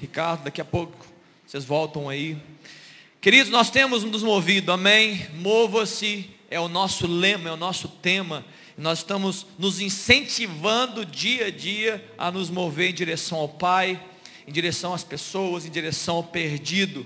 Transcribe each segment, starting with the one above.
Ricardo, daqui a pouco vocês voltam aí. Queridos, nós temos nos movido, amém? Mova-se é o nosso lema, é o nosso tema. Nós estamos nos incentivando dia a dia a nos mover em direção ao Pai, em direção às pessoas, em direção ao perdido.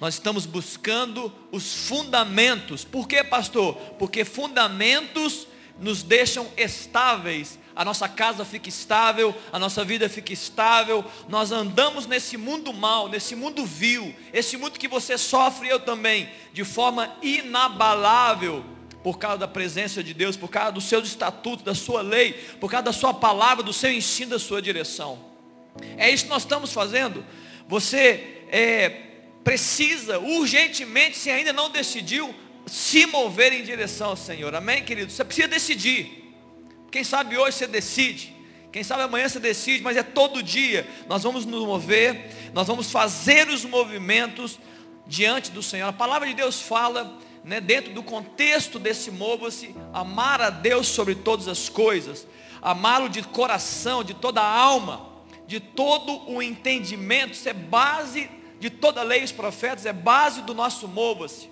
Nós estamos buscando os fundamentos. Por quê, pastor? Porque fundamentos nos deixam estáveis a nossa casa fica estável, a nossa vida fica estável. Nós andamos nesse mundo mal, nesse mundo vil, esse mundo que você sofre, eu também, de forma inabalável, por causa da presença de Deus, por causa dos seus estatutos, da sua lei, por causa da sua palavra, do seu ensino, da sua direção. É isso que nós estamos fazendo. Você é, precisa urgentemente, se ainda não decidiu, se mover em direção ao Senhor. Amém, querido? Você precisa decidir. Quem sabe hoje você decide. Quem sabe amanhã você decide, mas é todo dia. Nós vamos nos mover, nós vamos fazer os movimentos diante do Senhor. A palavra de Deus fala, né, dentro do contexto desse mova-se, amar a Deus sobre todas as coisas, amá-lo de coração, de toda a alma, de todo o entendimento, isso é base de toda a lei e os profetas, é base do nosso mova-se.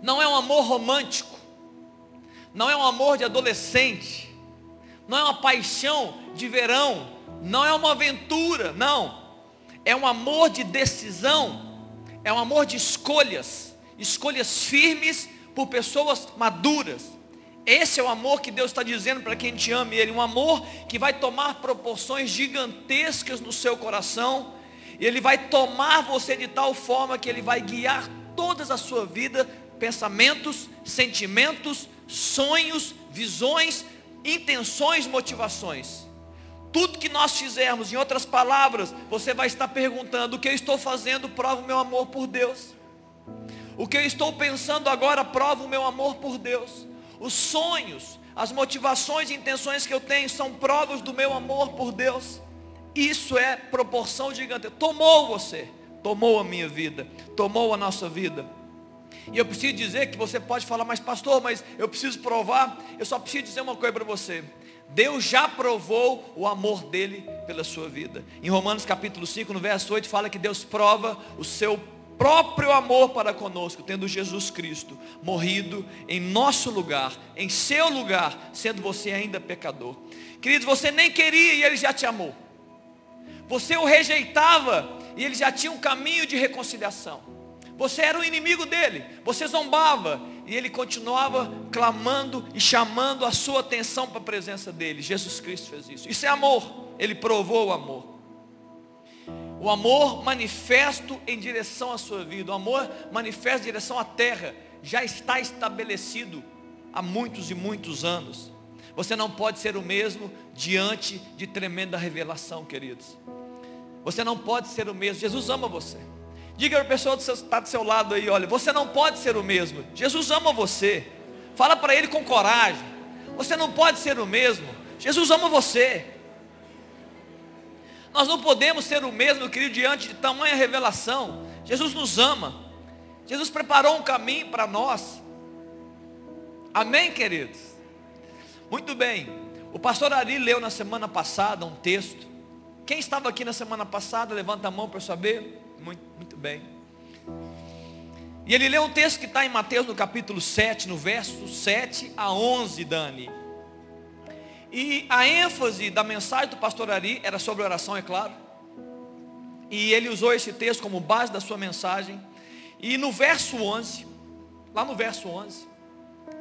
Não é um amor romântico, não é um amor de adolescente, não é uma paixão de verão, não é uma aventura, não. É um amor de decisão, é um amor de escolhas, escolhas firmes por pessoas maduras. Esse é o amor que Deus está dizendo para quem te ama Ele, um amor que vai tomar proporções gigantescas no seu coração, e Ele vai tomar você de tal forma que Ele vai guiar toda a sua vida, pensamentos, sentimentos, sonhos, visões, intenções, motivações. Tudo que nós fizermos, em outras palavras, você vai estar perguntando: o que eu estou fazendo prova o meu amor por Deus. O que eu estou pensando agora prova o meu amor por Deus. Os sonhos, as motivações e intenções que eu tenho são provas do meu amor por Deus. Isso é proporção gigante. Tomou você, tomou a minha vida, tomou a nossa vida. E eu preciso dizer que você pode falar, mas pastor, mas eu preciso provar. Eu só preciso dizer uma coisa para você. Deus já provou o amor dele pela sua vida. Em Romanos capítulo 5, no verso 8, fala que Deus prova o seu próprio amor para conosco, tendo Jesus Cristo morrido em nosso lugar, em seu lugar, sendo você ainda pecador. Queridos, você nem queria e ele já te amou. Você o rejeitava e ele já tinha um caminho de reconciliação. Você era o inimigo dele, você zombava, e ele continuava clamando e chamando a sua atenção para a presença dele. Jesus Cristo fez isso. Isso é amor, ele provou o amor. O amor manifesto em direção à sua vida, o amor manifesto em direção à terra, já está estabelecido há muitos e muitos anos. Você não pode ser o mesmo diante de tremenda revelação, queridos. Você não pode ser o mesmo. Jesus ama você. Diga para a pessoa que está do seu lado aí, olha, você não pode ser o mesmo. Jesus ama você. Fala para ele com coragem. Você não pode ser o mesmo. Jesus ama você. Nós não podemos ser o mesmo, querido, diante de tamanha revelação. Jesus nos ama. Jesus preparou um caminho para nós. Amém, queridos? Muito bem. O pastor Ari leu na semana passada um texto. Quem estava aqui na semana passada, levanta a mão para saber. Muito, muito bem. E ele lê um texto que está em Mateus no capítulo 7, no verso 7 a 11, Dani. E a ênfase da mensagem do pastor Ari era sobre oração, é claro. E ele usou esse texto como base da sua mensagem. E no verso 11, lá no verso 11,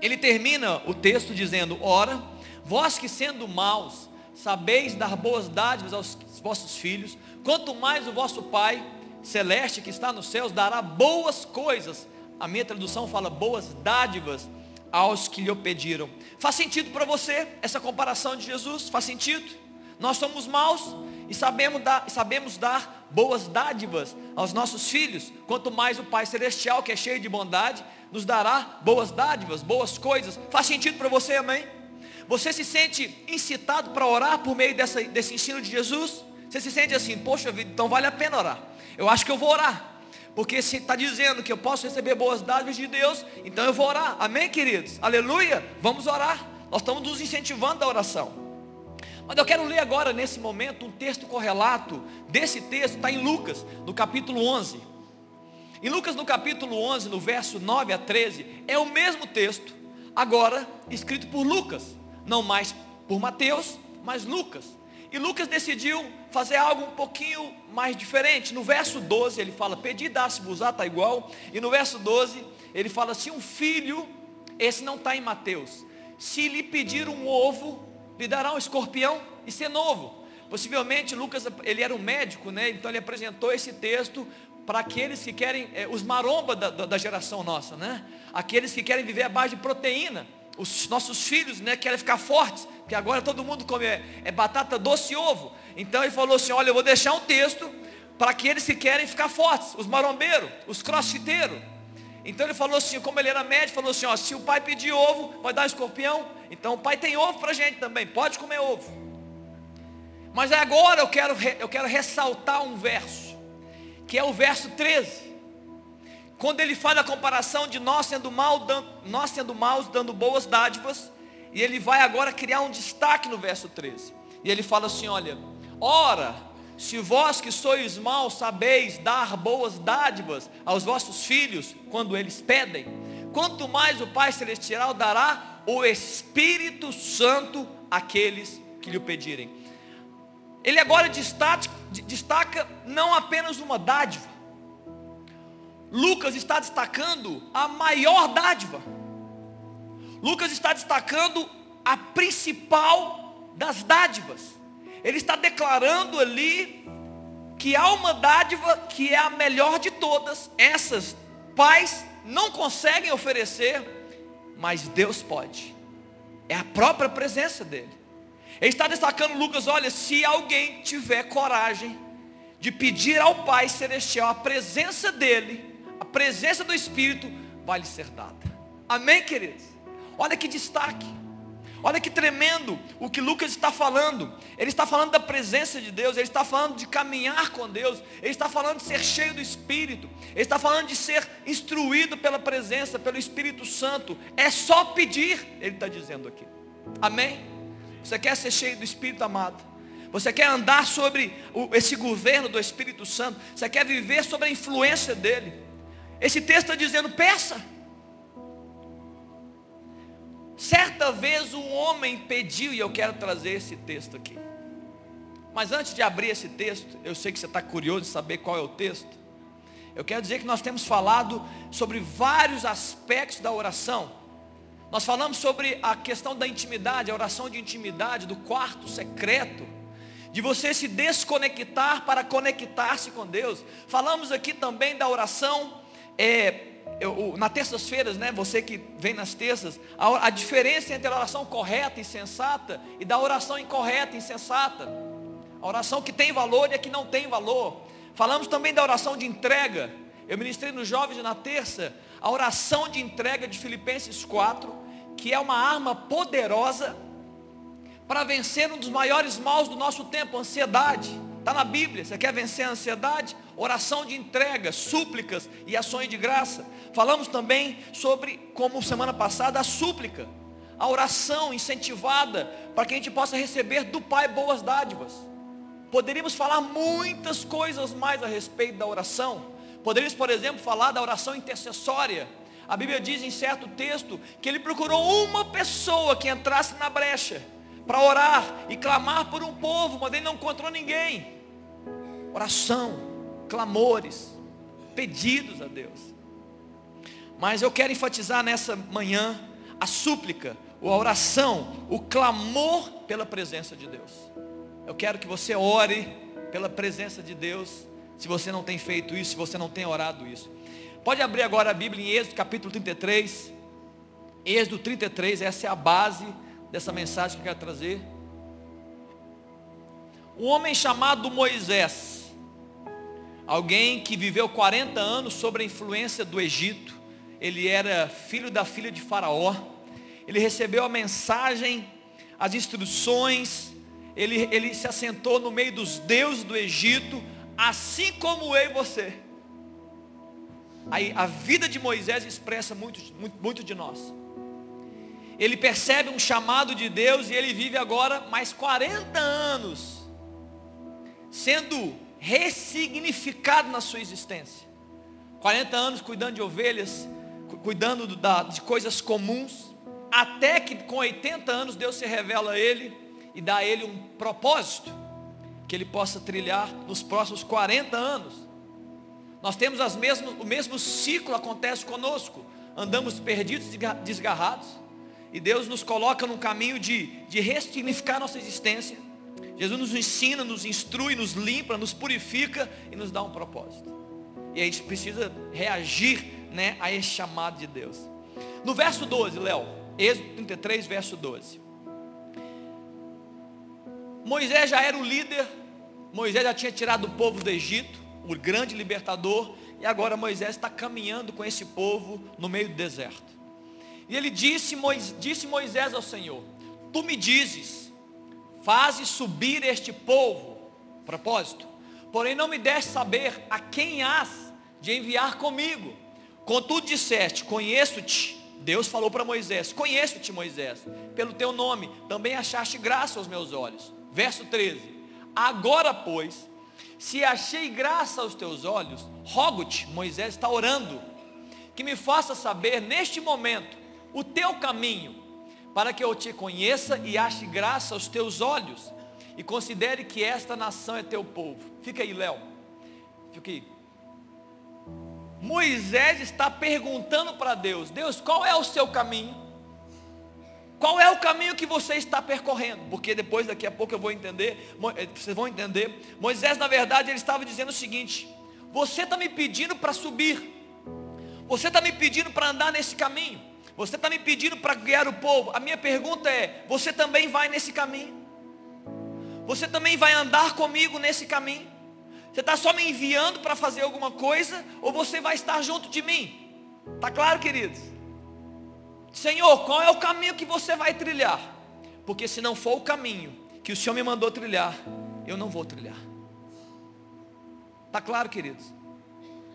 ele termina o texto dizendo: Ora, vós que sendo maus, sabeis dar boas dádivas aos vossos filhos, quanto mais o vosso Pai celeste que está nos céus dará boas coisas. A minha tradução fala boas dádivas aos que lhe pediram. Faz sentido para você essa comparação de Jesus? Faz sentido? Nós somos maus e sabemos dar, sabemos dar boas dádivas aos nossos filhos. Quanto mais o Pai Celestial, que é cheio de bondade, nos dará boas dádivas, boas coisas. Faz sentido para você, amém? Você se sente incitado para orar por meio dessa, desse ensino de Jesus? Você se sente assim, poxa vida, então vale a pena orar. Eu acho que eu vou orar. Porque se está dizendo que eu posso receber boas dádivas de Deus, então eu vou orar. Amém, queridos? Aleluia. Vamos orar. Nós estamos nos incentivando a oração. Mas eu quero ler agora, nesse momento, um texto correlato desse texto, está em Lucas, no capítulo 11. Em Lucas, no capítulo 11, no verso 9 a 13, é o mesmo texto, agora escrito por Lucas, não mais por Mateus, mas Lucas. E Lucas decidiu fazer algo um pouquinho mais diferente. No verso 12 ele fala, pedi, dá-se-vos, está igual. E no verso 12 ele fala assim, um filho, esse não está em Mateus. Se lhe pedir um ovo, lhe dará um escorpião, isso é novo. Possivelmente Lucas, ele era um médico, né? Então ele apresentou esse texto para aqueles que querem, é, os maromba da, da, geração nossa, né? Aqueles que querem viver à base de proteína. Os nossos filhos, né, querem ficar fortes, porque agora todo mundo come é, é batata doce e ovo. Então ele falou assim: olha, eu vou deixar um texto para aqueles que querem ficar fortes, os marombeiros, os crossfiteiros. Então ele falou assim, como ele era médico, falou assim, ó, se o pai pedir ovo, vai dar um escorpião. Então o pai tem ovo para a gente também, pode comer ovo. Mas agora eu quero, eu quero ressaltar um verso, que é o verso 13. Quando ele faz a comparação de nós sendo, mal, nós sendo maus, dando boas dádivas, e ele vai agora criar um destaque no verso 13. E ele fala assim: olha, ora, se vós que sois maus sabeis dar boas dádivas aos vossos filhos quando eles pedem, quanto mais o Pai Celestial dará o Espírito Santo àqueles que lhe pedirem. Ele agora destaca, destaca não apenas uma dádiva. Lucas está destacando a maior dádiva. Lucas está destacando a principal das dádivas. Ele está declarando ali que há uma dádiva que é a melhor de todas. Essas pais não conseguem oferecer, mas Deus pode. É a própria presença dele. Ele está destacando Lucas, olha, se alguém tiver coragem de pedir ao Pai celestial a presença dele, a presença do Espírito, vai lhe ser dada. Amém, queridos? Olha que destaque. Olha que tremendo o que Lucas está falando. Ele está falando da presença de Deus, ele está falando de caminhar com Deus, ele está falando de ser cheio do Espírito, ele está falando de ser instruído pela presença, pelo Espírito Santo. É só pedir, ele está dizendo aqui. Amém? Você quer ser cheio do Espírito amado? Você quer andar sobre esse governo do Espírito Santo? Você quer viver sobre a influência dele? Esse texto está dizendo: peça. Certa vez um homem pediu, e eu quero trazer esse texto aqui. Mas antes de abrir esse texto, eu sei que você está curioso de saber qual é o texto. Eu quero dizer que nós temos falado sobre vários aspectos da oração. Nós falamos sobre a questão da intimidade, a oração de intimidade, do quarto secreto, de você se desconectar para conectar-se com Deus. Falamos aqui também da oração é, eu, na terças-feiras, né, você que vem nas terças, a, a, diferença entre a oração correta e sensata e da oração incorreta e insensata. A oração que tem valor e a que não tem valor. Falamos também da oração de entrega. Eu ministrei nos jovens na terça a oração de entrega de Filipenses 4, que é uma arma poderosa para vencer um dos maiores maus do nosso tempo, a ansiedade. Está na Bíblia. Você quer vencer a ansiedade? Oração de entrega, súplicas e ações de graça. Falamos também sobre, como semana passada, a súplica. A oração incentivada para que a gente possa receber do Pai boas dádivas. Poderíamos falar muitas coisas mais a respeito da oração. Poderíamos, por exemplo, falar da oração intercessória. A Bíblia diz em certo texto que ele procurou uma pessoa que entrasse na brecha para orar e clamar por um povo, mas ele não encontrou ninguém oração, clamores, pedidos a Deus. Mas eu quero enfatizar nessa manhã a súplica, a oração, o clamor pela presença de Deus. Eu quero que você ore pela presença de Deus, se você não tem feito isso, se você não tem orado isso. Pode abrir agora a Bíblia em Êxodo capítulo 33. Êxodo 33, essa é a base dessa mensagem que eu quero trazer. Um homem chamado Moisés, Alguém que viveu 40 anos sob a influência do Egito. Ele era filho da filha de Faraó. Ele recebeu a mensagem, as instruções. Ele, ele se assentou no meio dos deuses do Egito, assim como eu e você. Aí a vida de Moisés expressa muito, muito, muito de nós. ele percebe um chamado de Deus e ele vive agora mais 40 anos sendo ressignificado na sua existência. 40 anos cuidando de ovelhas, cuidando de coisas comuns, até que com 80 anos Deus se revela a ele e dá a ele um propósito que ele possa trilhar nos próximos 40 anos. Nós temos as mesmas, o mesmo ciclo acontece conosco. Andamos perdidos, desgarrados, e Deus nos coloca num caminho de, de ressignificar nossa existência. Jesus nos ensina, nos instrui, nos limpa, nos purifica e nos dá um propósito. E a gente precisa reagir né, a esse chamado de Deus. No verso 12, Léo, Êxodo 33, verso 12. Moisés já era o líder, Moisés já tinha tirado o povo do Egito, o grande libertador, e agora Moisés está caminhando com esse povo no meio do deserto. E ele disse, disse Moisés ao Senhor: Tu me dizes, faze subir este povo, propósito, porém não me deste saber a quem hás de enviar comigo. Contudo disseste, conheço-te. Deus falou para Moisés, conheço-te Moisés, pelo teu nome, também achaste graça aos meus olhos. Verso 13, agora pois, se achei graça aos teus olhos, rogo-te, Moisés está orando, que me faça saber neste momento o teu caminho, para que eu te conheça e ache graça aos teus olhos, e considere que esta nação é teu povo. Fica aí, Léo. Fica aí. Moisés está perguntando para Deus: Deus, qual é o seu caminho? Qual é o caminho que você está percorrendo? Porque depois, daqui a pouco eu vou entender, eh, vocês vão entender. Moisés, na verdade, ele estava dizendo o seguinte: Você está me pedindo para subir, você está me pedindo para andar nesse caminho. Você está me pedindo para guiar o povo. A minha pergunta é: você também vai nesse caminho? Você também vai andar comigo nesse caminho? Você está só me enviando para fazer alguma coisa? Ou você vai estar junto de mim? Está claro, queridos? Senhor, qual é o caminho que você vai trilhar? Porque se não for o caminho que o Senhor me mandou trilhar, eu não vou trilhar. Está claro, queridos?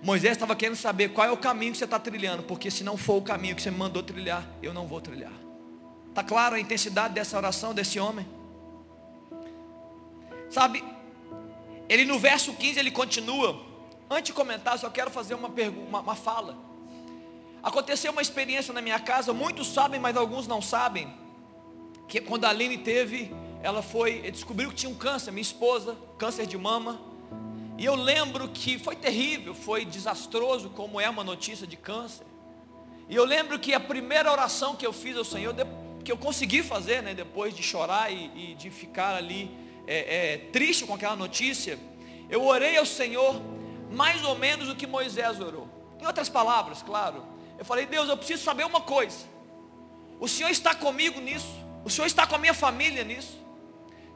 Moisés estava querendo saber qual é o caminho que você está trilhando, porque se não for o caminho que você me mandou trilhar, eu não vou trilhar. Está claro a intensidade dessa oração desse homem? Sabe, ele no verso 15 ele continua. Antes de comentar, só quero fazer uma uma, uma fala. Aconteceu uma experiência na minha casa, muitos sabem, mas alguns não sabem. Que quando a Aline teve, ela foi, descobriu que tinha um câncer, minha esposa, câncer de mama. E eu lembro que foi terrível, foi desastroso, como é uma notícia de câncer. E eu lembro que a primeira oração que eu fiz ao Senhor, que eu consegui fazer, né, depois de chorar e, e de ficar ali é, é, triste com aquela notícia, eu orei ao Senhor mais ou menos o que Moisés orou. Em outras palavras, claro, eu falei, Deus, eu preciso saber uma coisa. O Senhor está comigo nisso. O Senhor está com a minha família nisso.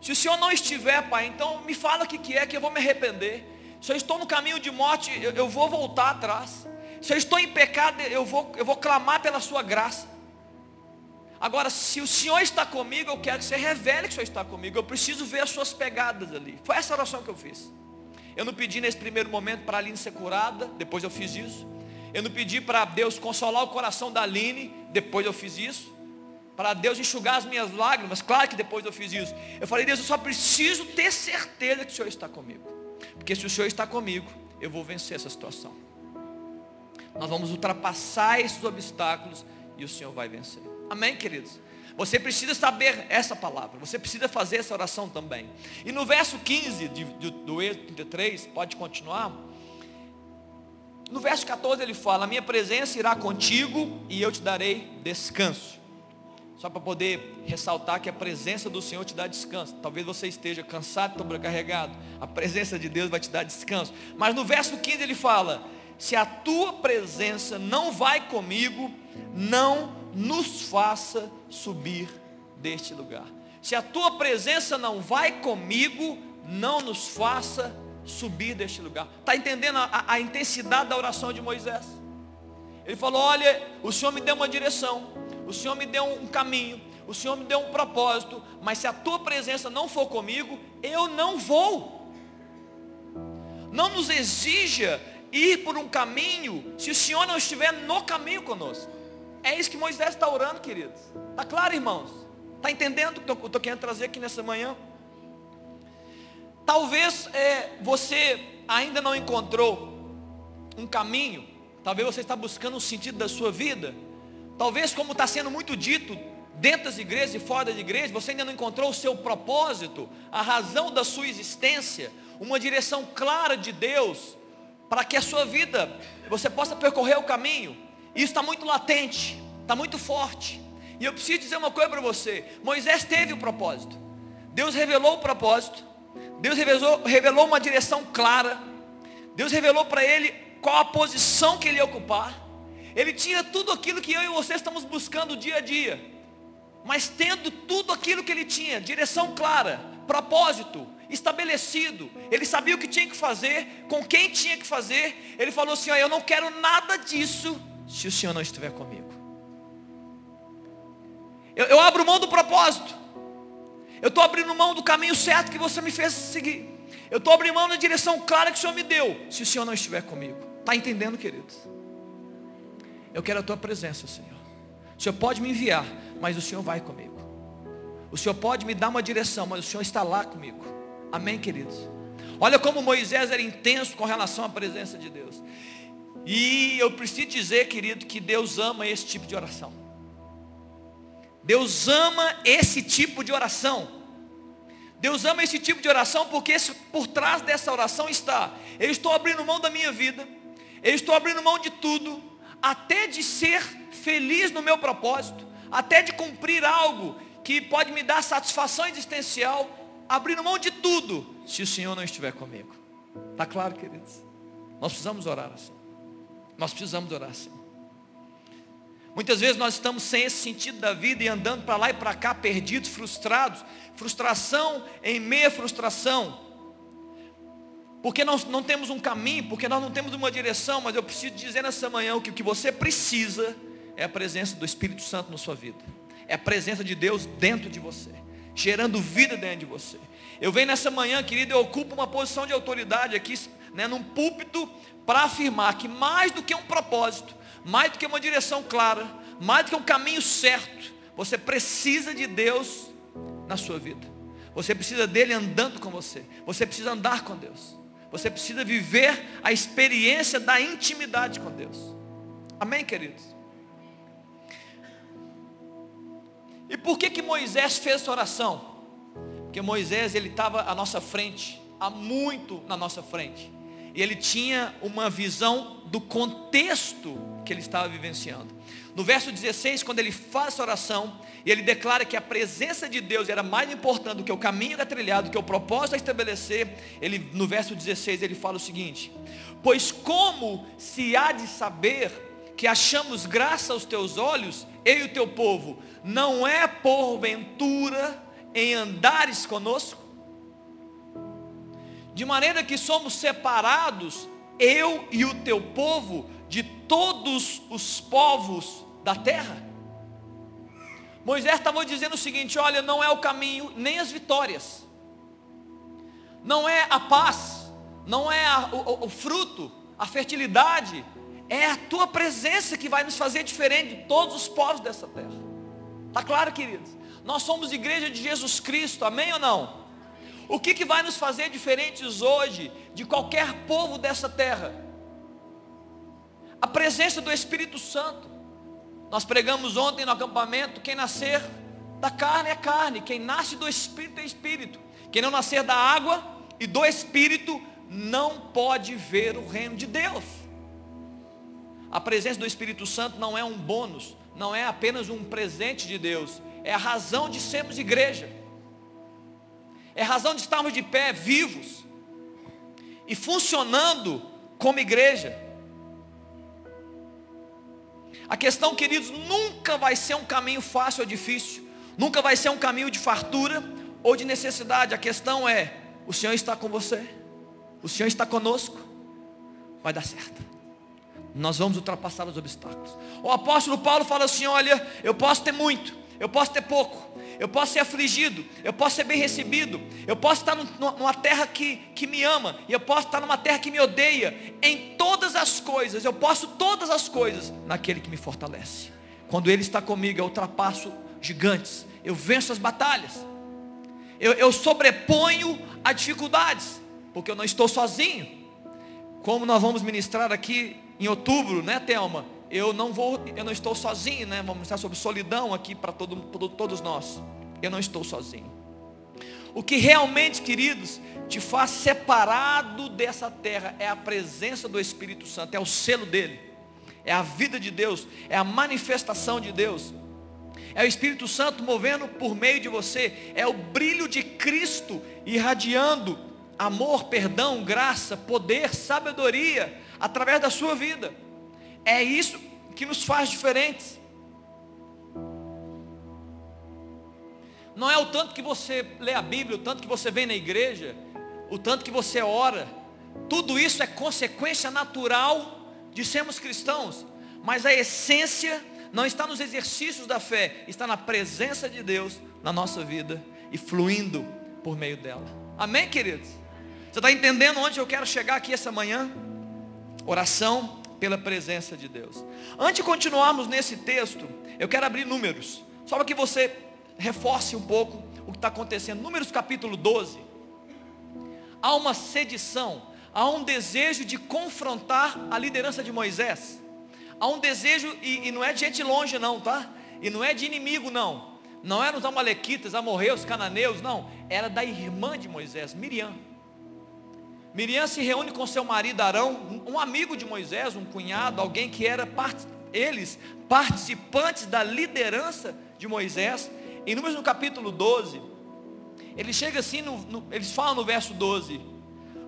Se o Senhor não estiver, Pai, então me fala o que, que é que eu vou me arrepender. Se eu estou no caminho de morte, eu, eu vou voltar atrás. Se eu estou em pecado, eu vou, eu vou clamar pela sua graça. Agora, se o Senhor está comigo, eu quero que você revele que o Senhor está comigo. Eu preciso ver as suas pegadas ali. Foi essa oração que eu fiz. Eu não pedi nesse primeiro momento para a Aline ser curada, depois eu fiz isso. Eu não pedi para Deus consolar o coração da Aline, depois eu fiz isso. Para Deus enxugar as minhas lágrimas, claro que depois eu fiz isso. Eu falei, Deus, eu só preciso ter certeza que o Senhor está comigo. Porque se o Senhor está comigo, eu vou vencer essa situação. Nós vamos ultrapassar esses obstáculos e o Senhor vai vencer. Amém, queridos? Você precisa saber essa palavra, você precisa fazer essa oração também. E no verso 15 de, de, do Êxodo 33, pode continuar. No verso 14 ele fala: minha presença irá contigo e eu te darei descanso. Só para poder ressaltar que a presença do Senhor te dá descanso. Talvez você esteja cansado, sobrecarregado. A presença de Deus vai te dar descanso. Mas no verso 15 ele fala: Se a tua presença não vai comigo, não nos faça subir deste lugar. Se a tua presença não vai comigo, não nos faça subir deste lugar. Está entendendo a, a intensidade da oração de Moisés? Ele falou: Olha, o Senhor me deu uma direção o Senhor me deu um caminho, o Senhor me deu um propósito, mas se a tua presença não for comigo, eu não vou. Não nos exija ir por um caminho se o Senhor não estiver no caminho conosco. É isso que Moisés está orando, queridos. Está claro, irmãos? Está entendendo o que eu estou querendo trazer aqui nessa manhã? Talvez é, você ainda não encontrou um caminho, talvez você está buscando um sentido da sua vida, talvez como está sendo muito dito dentro das igrejas e fora das igrejas, você ainda não encontrou o seu propósito, a razão da sua existência, uma direção clara de Deus, para que a sua vida, você possa percorrer o caminho, isso está muito latente, está muito forte, e eu preciso dizer uma coisa para você, Moisés teve o um propósito, Deus revelou o propósito, Deus revelou, revelou uma direção clara. Deus revelou para ele qual a posição que ele ia ocupar. Ele tinha tudo aquilo que eu e você estamos buscando dia a dia. Mas tendo tudo aquilo que ele tinha, direção clara, propósito estabelecido, ele sabia o que tinha que fazer, com quem tinha que fazer. Ele falou assim: ó, eu não quero nada disso se o Senhor não estiver comigo. Eu, eu abro mão do propósito. Eu estou abrindo mão do caminho certo que você me fez seguir. Eu estou abrindo mão da direção clara que o Senhor me deu. Se o Senhor não estiver comigo. Está entendendo, queridos? Eu quero a tua presença, Senhor. O Senhor pode me enviar, mas o Senhor vai comigo. O Senhor pode me dar uma direção, mas o Senhor está lá comigo. Amém, queridos? Olha como Moisés era intenso com relação à presença de Deus. E eu preciso dizer, querido, que Deus ama esse tipo de oração. Deus ama esse tipo de oração. Deus ama esse tipo de oração porque por trás dessa oração está: eu estou abrindo mão da minha vida, eu estou abrindo mão de tudo, até de ser feliz no meu propósito, até de cumprir algo que pode me dar satisfação existencial, abrindo mão de tudo, se o Senhor não estiver comigo. Está claro, queridos? Nós precisamos orar assim. Nós precisamos orar assim. Muitas vezes nós estamos sem esse sentido da vida e andando para lá e para cá, perdidos, frustrados. Frustração em meia frustração. Porque nós não temos um caminho, porque nós não temos uma direção, mas eu preciso dizer nessa manhã que o que você precisa é a presença do Espírito Santo na sua vida. É a presença de Deus dentro de você, gerando vida dentro de você. Eu venho nessa manhã, querido, eu ocupo uma posição de autoridade aqui, né, num púlpito, para afirmar que mais do que um propósito, mais do que uma direção clara, mais do que um caminho certo, você precisa de Deus na sua vida. Você precisa dele andando com você. Você precisa andar com Deus. Você precisa viver a experiência da intimidade com Deus. Amém, queridos? E por que que Moisés fez essa oração? Porque Moisés ele estava à nossa frente, há muito na nossa frente. E ele tinha uma visão do contexto que ele estava vivenciando. No verso 16, quando ele faz essa oração, e ele declara que a presença de Deus era mais importante do que o caminho a trilhado, do que o propósito a estabelecer, ele, no verso 16 ele fala o seguinte: Pois como se há de saber que achamos graça aos teus olhos, eu e o teu povo, não é porventura em andares conosco? de maneira que somos separados, eu e o teu povo, de todos os povos da terra. Moisés estava dizendo o seguinte: olha, não é o caminho, nem as vitórias, não é a paz, não é a, o, o fruto, a fertilidade, é a tua presença que vai nos fazer diferente de todos os povos dessa terra. Está claro, queridos? Nós somos igreja de Jesus Cristo, amém ou não? O que, que vai nos fazer diferentes hoje de qualquer povo dessa terra? A presença do Espírito Santo. Nós pregamos ontem no acampamento: quem nascer da carne é carne, quem nasce do Espírito é Espírito. Quem não nascer da água e do Espírito não pode ver o reino de Deus. A presença do Espírito Santo não é um bônus, não é apenas um presente de Deus, é a razão de sermos igreja é razão de estarmos de pé, vivos e funcionando como igreja. A questão, queridos, nunca vai ser um caminho fácil ou difícil, nunca vai ser um caminho de fartura ou de necessidade. A questão é: o Senhor está com você, o Senhor está conosco, vai dar certo. Nós vamos ultrapassar os obstáculos. O apóstolo Paulo fala assim: olha, eu posso ter muito, eu posso ter pouco, eu posso ser afligido, eu posso ser bem recebido, eu posso estar numa terra que, que me ama, e eu posso estar numa terra que me odeia, em todas as coisas, eu posso todas as coisas naquele que me fortalece. Quando Ele está comigo, eu ultrapasso gigantes, eu venço as batalhas, eu, eu sobreponho as dificuldades, porque eu não estou sozinho. Como nós vamos ministrar aqui em outubro, né, Thelma? Eu não vou, eu não estou sozinho, né? Vamos ministrar sobre solidão aqui para todo, todos nós. Eu não estou sozinho. O que realmente, queridos, te faz separado dessa terra é a presença do Espírito Santo, é o selo dele, é a vida de Deus, é a manifestação de Deus. É o Espírito Santo movendo por meio de você, é o brilho de Cristo irradiando amor, perdão, graça, poder, sabedoria através da sua vida. É isso que nos faz diferentes. Não é o tanto que você lê a Bíblia, o tanto que você vem na igreja, o tanto que você ora. Tudo isso é consequência natural de sermos cristãos. Mas a essência não está nos exercícios da fé, está na presença de Deus na nossa vida e fluindo por meio dela. Amém, queridos? Você está entendendo onde eu quero chegar aqui essa manhã? Oração pela presença de Deus. Antes de continuarmos nesse texto, eu quero abrir números, só para que você reforce um pouco o que está acontecendo. Números capítulo 12. Há uma sedição, há um desejo de confrontar a liderança de Moisés. Há um desejo, e, e não é de gente longe não, tá? E não é de inimigo não. Não eram os amalequitas, amorreus, cananeus, não. Era da irmã de Moisés, Miriam. Miriam se reúne com seu marido Arão, um amigo de Moisés, um cunhado, alguém que era part... eles participantes da liderança de Moisés. Em Números no capítulo 12, ele chega assim, no, no, eles falam no verso 12,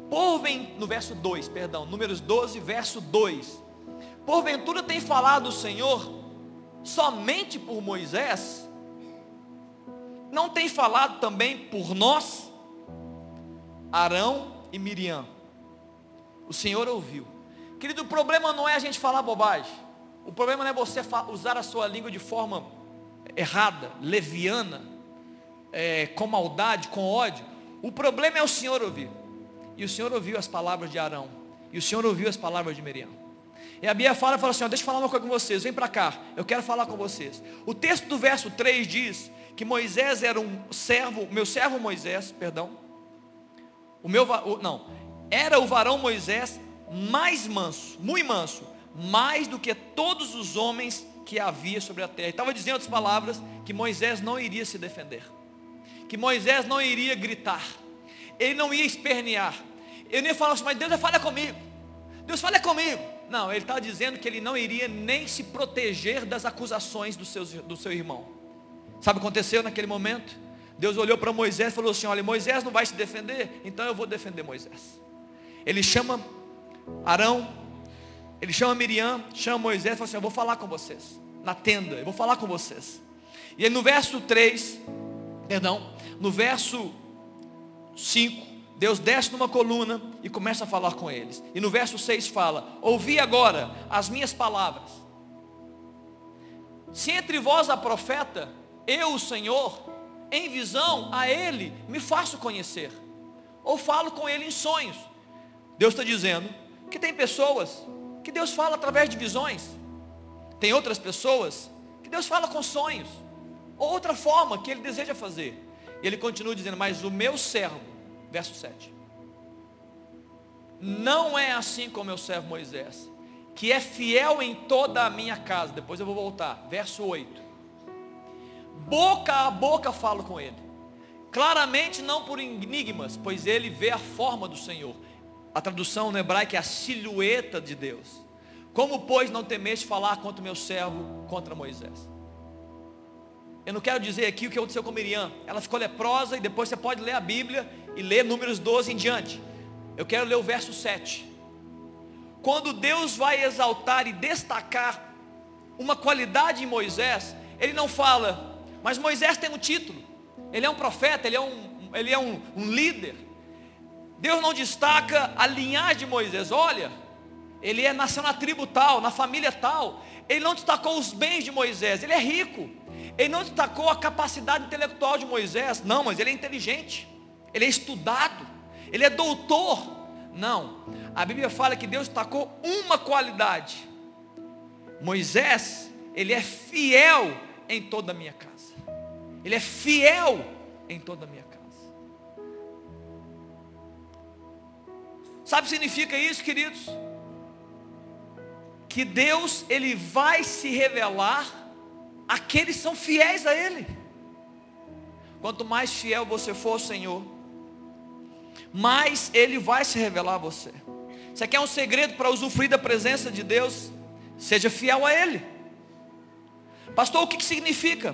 porvem, no verso 2, perdão, Números 12, verso 2. Porventura tem falado o Senhor somente por Moisés? Não tem falado também por nós? Arão e Miriam. O Senhor ouviu. Querido, o problema não é a gente falar bobagem. O problema não é você usar a sua língua de forma errada, leviana, é, com maldade, com ódio. O problema é o Senhor ouvir. E o Senhor ouviu as palavras de Arão. E o Senhor ouviu as palavras de Miriam. E a Bíblia fala, fala assim, ó, deixa eu falar uma coisa com vocês, vem para cá, eu quero falar com vocês. O texto do verso 3 diz que Moisés era um servo, meu servo Moisés, perdão, o meu, o, não, era o varão Moisés mais manso, muito manso, mais do que todos os homens que havia sobre a terra. Estava dizendo outras palavras que Moisés não iria se defender, que Moisés não iria gritar, ele não ia espernear, ele ia falar assim, mas Deus fala comigo, Deus fala comigo. Não, ele está dizendo que ele não iria nem se proteger das acusações do seu, do seu irmão. Sabe o que aconteceu naquele momento? Deus olhou para Moisés e falou assim: Olha, Moisés não vai se defender, então eu vou defender Moisés. Ele chama Arão, ele chama Miriam, chama Moisés e fala assim: Eu vou falar com vocês, na tenda, eu vou falar com vocês. E aí no verso 3, perdão, no verso 5, Deus desce numa coluna e começa a falar com eles. E no verso 6 fala: Ouvi agora as minhas palavras. Se entre vós há profeta, eu, o Senhor, em visão a ele me faço conhecer. Ou falo com ele em sonhos. Deus está dizendo que tem pessoas que Deus fala através de visões. Tem outras pessoas que Deus fala com sonhos. Ou outra forma que ele deseja fazer. E ele continua dizendo, mas o meu servo, verso 7. Não é assim como meu servo Moisés, que é fiel em toda a minha casa. Depois eu vou voltar. Verso 8 boca a boca falo com ele. Claramente não por enigmas, pois ele vê a forma do Senhor. A tradução no hebraico é a silhueta de Deus. Como, pois, não temeste falar contra o meu servo, contra Moisés? Eu não quero dizer aqui o que aconteceu com Miriam. Ela ficou leprosa e depois você pode ler a Bíblia e ler números 12 em diante. Eu quero ler o verso 7. Quando Deus vai exaltar e destacar uma qualidade em Moisés, Ele não fala, mas Moisés tem um título. Ele é um profeta, ele é um, ele é um, um líder. Deus não destaca a linhagem de Moisés. Olha, ele é nasceu na tribo tal, na família tal. Ele não destacou os bens de Moisés. Ele é rico. Ele não destacou a capacidade intelectual de Moisés. Não, mas ele é inteligente. Ele é estudado. Ele é doutor. Não. A Bíblia fala que Deus destacou uma qualidade. Moisés Ele é fiel em toda a minha casa. Ele é fiel em toda a minha casa. Sabe o que significa isso, queridos? Que Deus, Ele vai se revelar àqueles que são fiéis a Ele. Quanto mais fiel você for ao Senhor, mais Ele vai se revelar a você. Você quer um segredo para usufruir da presença de Deus? Seja fiel a Ele. Pastor, o que, que significa?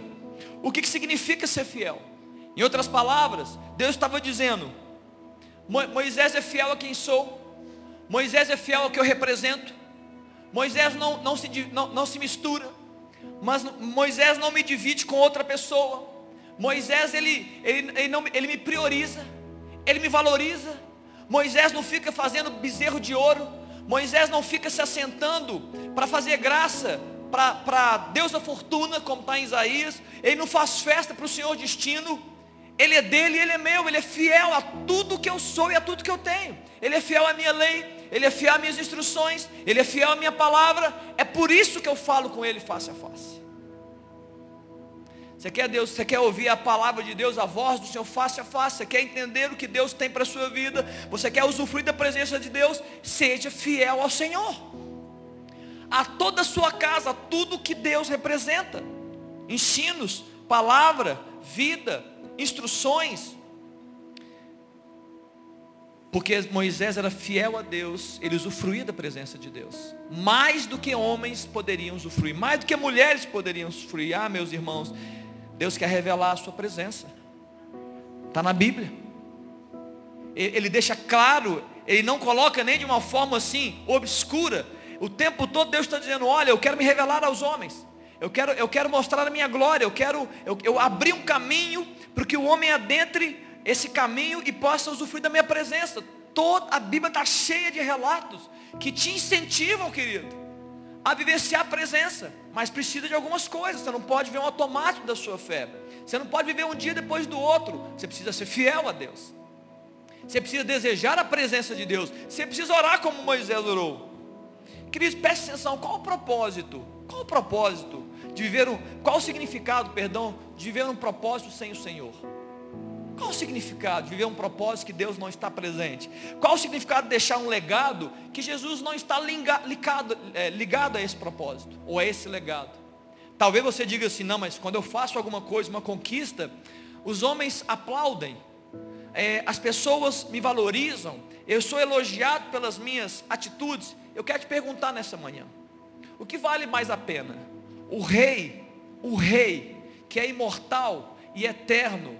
O que, que significa ser fiel? Em outras palavras, Deus estava dizendo: Moisés é fiel a quem sou, Moisés é fiel ao que eu represento, Moisés não, não, se, não, não se mistura, mas Moisés não me divide com outra pessoa, Moisés ele, ele, ele, não, ele me prioriza, ele me valoriza, Moisés não fica fazendo bezerro de ouro, Moisés não fica se assentando para fazer graça para Deus da fortuna, como está em Isaías, ele não faz festa para o Senhor destino, ele é dele, ele é meu, ele é fiel a tudo que eu sou e a tudo que eu tenho, ele é fiel à minha lei, ele é fiel às minhas instruções, ele é fiel à minha palavra, é por isso que eu falo com ele face a face. Você quer Deus, você quer ouvir a palavra de Deus, a voz do Senhor face a face, você quer entender o que Deus tem para a sua vida, você quer usufruir da presença de Deus, seja fiel ao Senhor. A toda a sua casa, a tudo que Deus representa. Ensinos, palavra, vida, instruções. Porque Moisés era fiel a Deus, ele usufruía da presença de Deus. Mais do que homens poderiam usufruir, mais do que mulheres poderiam usufruir. Ah, meus irmãos, Deus quer revelar a sua presença. Está na Bíblia. Ele deixa claro, ele não coloca nem de uma forma assim, obscura. O tempo todo Deus está dizendo, olha, eu quero me revelar aos homens. Eu quero, eu quero mostrar a minha glória. Eu quero, eu, eu abrir um caminho para que o homem adentre esse caminho e possa usufruir da minha presença. Toda a Bíblia está cheia de relatos que te incentivam, querido a vivenciar a presença, mas precisa de algumas coisas. Você não pode ver um automático da sua fé. Você não pode viver um dia depois do outro. Você precisa ser fiel a Deus. Você precisa desejar a presença de Deus. Você precisa orar como Moisés orou. Queridos, preste atenção, qual o propósito? Qual o propósito de viver um, qual o significado, perdão, de viver um propósito sem o Senhor? Qual o significado de viver um propósito que Deus não está presente? Qual o significado de deixar um legado que Jesus não está ligado, é, ligado a esse propósito ou a esse legado? Talvez você diga assim, não, mas quando eu faço alguma coisa, uma conquista, os homens aplaudem, é, as pessoas me valorizam, eu sou elogiado pelas minhas atitudes. Eu quero te perguntar nessa manhã, o que vale mais a pena? O rei, o rei, que é imortal e eterno,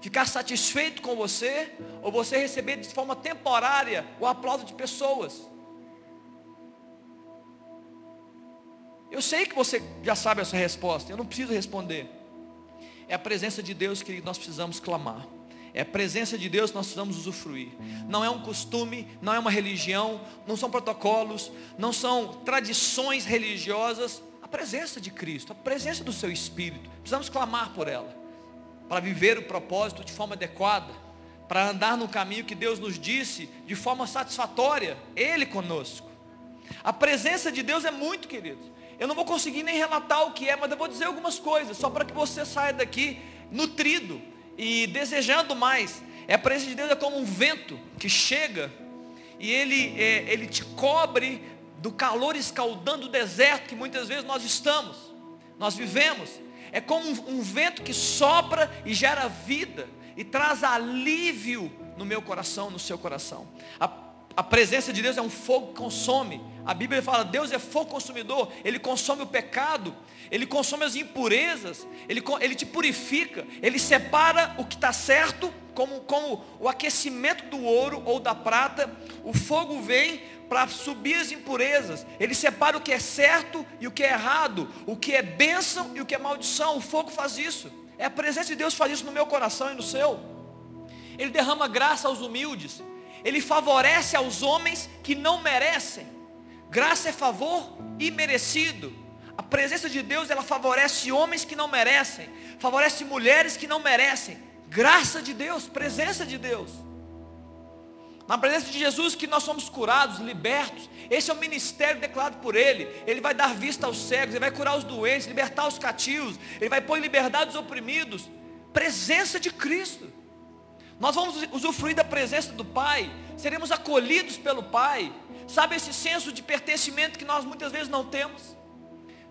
ficar satisfeito com você, ou você receber de forma temporária o aplauso de pessoas. Eu sei que você já sabe essa resposta, eu não preciso responder. É a presença de Deus que nós precisamos clamar. É a presença de Deus que nós precisamos usufruir. Não é um costume, não é uma religião, não são protocolos, não são tradições religiosas. A presença de Cristo, a presença do seu Espírito. Precisamos clamar por ela para viver o propósito de forma adequada, para andar no caminho que Deus nos disse de forma satisfatória, Ele conosco. A presença de Deus é muito, querido. Eu não vou conseguir nem relatar o que é, mas eu vou dizer algumas coisas, só para que você saia daqui nutrido e desejando mais. É a presença de Deus é como um vento que chega e ele, é, ele te cobre do calor escaldando o deserto que muitas vezes nós estamos, nós vivemos. É como um, um vento que sopra e gera vida e traz alívio no meu coração, no seu coração. A, a presença de Deus é um fogo que consome. A Bíblia fala, Deus é fogo consumidor, Ele consome o pecado, Ele consome as impurezas, Ele, ele te purifica, Ele separa o que está certo, como, como o aquecimento do ouro ou da prata, o fogo vem para subir as impurezas. Ele separa o que é certo e o que é errado, o que é bênção e o que é maldição. O fogo faz isso. É a presença de Deus faz isso no meu coração e no seu. Ele derrama graça aos humildes. Ele favorece aos homens que não merecem. Graça é favor imerecido. A presença de Deus, ela favorece homens que não merecem, favorece mulheres que não merecem. Graça de Deus, presença de Deus. Na presença de Jesus que nós somos curados, libertos. Esse é o ministério declarado por Ele. Ele vai dar vista aos cegos, Ele vai curar os doentes, libertar os cativos, Ele vai pôr em liberdade os oprimidos. Presença de Cristo. Nós vamos usufruir da presença do Pai, seremos acolhidos pelo Pai. Sabe esse senso de pertencimento que nós muitas vezes não temos?